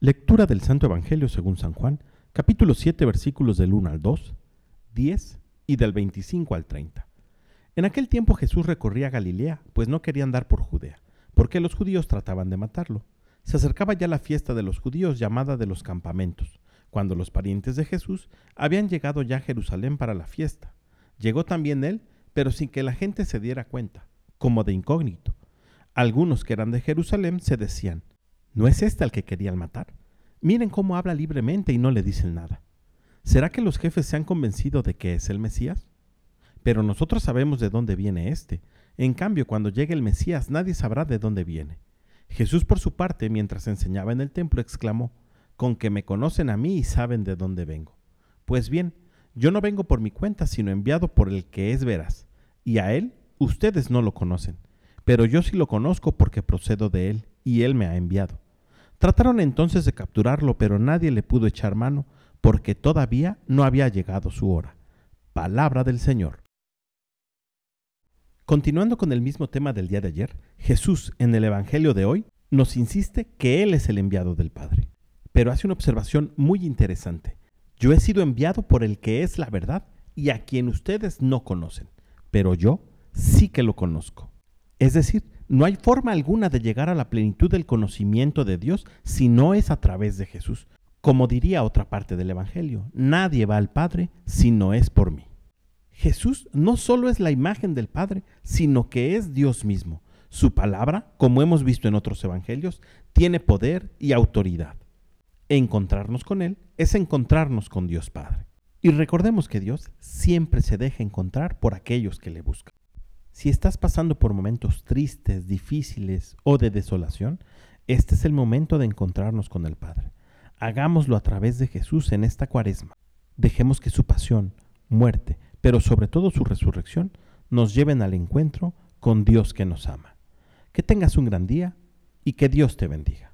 Lectura del Santo Evangelio según San Juan, capítulo 7, versículos del 1 al 2, 10 y del 25 al 30. En aquel tiempo Jesús recorría Galilea, pues no quería andar por Judea, porque los judíos trataban de matarlo. Se acercaba ya la fiesta de los judíos llamada de los campamentos, cuando los parientes de Jesús habían llegado ya a Jerusalén para la fiesta. Llegó también él, pero sin que la gente se diera cuenta, como de incógnito. Algunos que eran de Jerusalén se decían, ¿No es este al que querían matar? Miren cómo habla libremente y no le dicen nada. ¿Será que los jefes se han convencido de que es el Mesías? Pero nosotros sabemos de dónde viene éste. En cambio, cuando llegue el Mesías, nadie sabrá de dónde viene. Jesús, por su parte, mientras enseñaba en el templo, exclamó, Con que me conocen a mí y saben de dónde vengo. Pues bien, yo no vengo por mi cuenta, sino enviado por el que es veraz, y a él ustedes no lo conocen, pero yo sí lo conozco porque procedo de él, y él me ha enviado. Trataron entonces de capturarlo, pero nadie le pudo echar mano, porque todavía no había llegado su hora. Palabra del Señor. Continuando con el mismo tema del día de ayer, Jesús en el Evangelio de hoy nos insiste que Él es el enviado del Padre. Pero hace una observación muy interesante. Yo he sido enviado por el que es la verdad y a quien ustedes no conocen, pero yo sí que lo conozco. Es decir, no hay forma alguna de llegar a la plenitud del conocimiento de Dios si no es a través de Jesús. Como diría otra parte del Evangelio, nadie va al Padre si no es por mí. Jesús no solo es la imagen del Padre, sino que es Dios mismo. Su palabra, como hemos visto en otros Evangelios, tiene poder y autoridad. Encontrarnos con Él es encontrarnos con Dios Padre. Y recordemos que Dios siempre se deja encontrar por aquellos que le buscan. Si estás pasando por momentos tristes, difíciles o de desolación, este es el momento de encontrarnos con el Padre. Hagámoslo a través de Jesús en esta cuaresma. Dejemos que su pasión, muerte, pero sobre todo su resurrección, nos lleven al encuentro con Dios que nos ama. Que tengas un gran día y que Dios te bendiga.